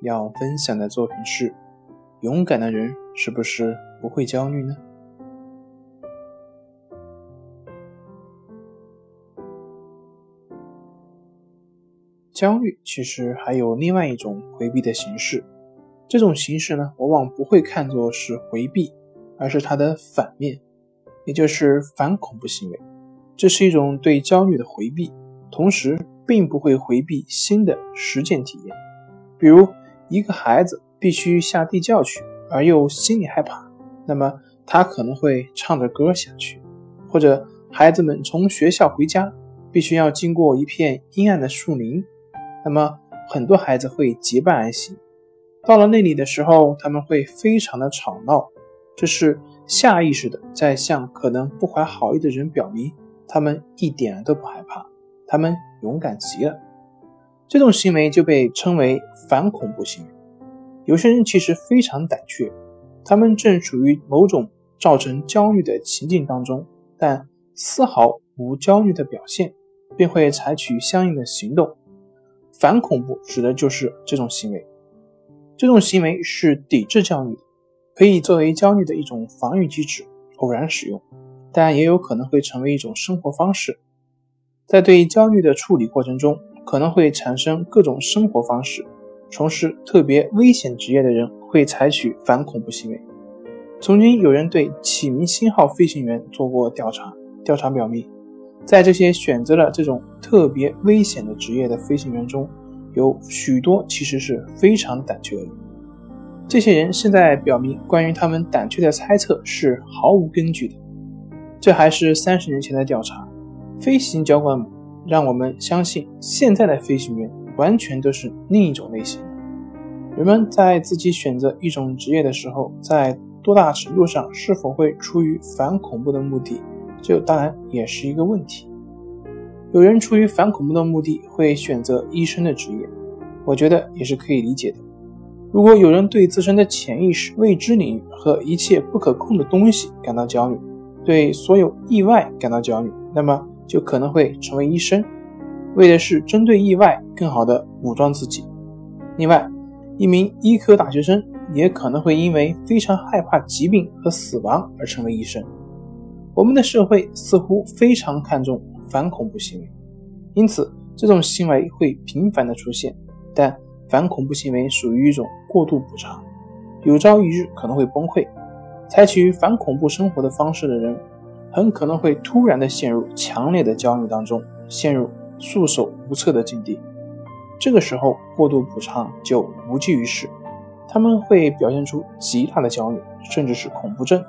要分享的作品是：勇敢的人是不是不会焦虑呢？焦虑其实还有另外一种回避的形式，这种形式呢，往往不会看作是回避，而是它的反面，也就是反恐怖行为。这是一种对焦虑的回避，同时并不会回避新的实践体验，比如。一个孩子必须下地窖去，而又心里害怕，那么他可能会唱着歌下去；或者孩子们从学校回家，必须要经过一片阴暗的树林，那么很多孩子会结伴而行。到了那里的时候，他们会非常的吵闹，这是下意识的在向可能不怀好意的人表明，他们一点都不害怕，他们勇敢极了。这种行为就被称为反恐怖行为。有些人其实非常胆怯，他们正处于某种造成焦虑的情境当中，但丝毫无焦虑的表现，便会采取相应的行动。反恐怖指的就是这种行为。这种行为是抵制焦虑的，可以作为焦虑的一种防御机制，偶然使用，但也有可能会成为一种生活方式。在对焦虑的处理过程中，可能会产生各种生活方式。从事特别危险职业的人会采取反恐怖行为。曾经有人对启明星号飞行员做过调查，调查表明，在这些选择了这种特别危险的职业的飞行员中，有许多其实是非常胆怯的。这些人现在表明，关于他们胆怯的猜测是毫无根据的。这还是三十年前的调查。飞行教官。让我们相信，现在的飞行员完全都是另一种类型。人们在自己选择一种职业的时候，在多大程度上是否会出于反恐怖的目的，这当然也是一个问题。有人出于反恐怖的目的会选择医生的职业，我觉得也是可以理解的。如果有人对自身的潜意识、未知领域和一切不可控的东西感到焦虑，对所有意外感到焦虑，那么。就可能会成为医生，为的是针对意外更好的武装自己。另外，一名医科大学生也可能会因为非常害怕疾病和死亡而成为医生。我们的社会似乎非常看重反恐怖行为，因此这种行为会频繁的出现。但反恐怖行为属于一种过度补偿，有朝一日可能会崩溃。采取反恐怖生活的方式的人。很可能会突然的陷入强烈的焦虑当中，陷入束手无策的境地。这个时候，过度补偿就无济于事。他们会表现出极大的焦虑，甚至是恐怖症。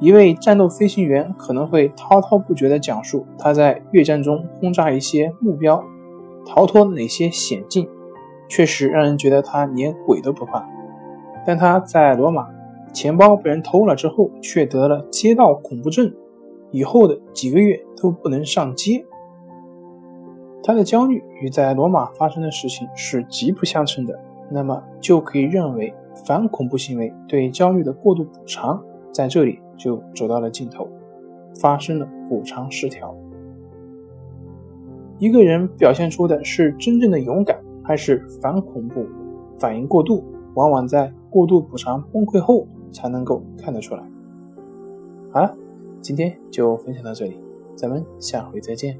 一位战斗飞行员可能会滔滔不绝地讲述他在越战中轰炸一些目标，逃脱哪些险境，确实让人觉得他连鬼都不怕。但他在罗马，钱包被人偷了之后，却得了街道恐怖症。以后的几个月都不能上街，他的焦虑与在罗马发生的事情是极不相称的，那么就可以认为反恐怖行为对焦虑的过度补偿在这里就走到了尽头，发生了补偿失调。一个人表现出的是真正的勇敢，还是反恐怖反应过度，往往在过度补偿崩溃后才能够看得出来。好了。今天就分享到这里，咱们下回再见。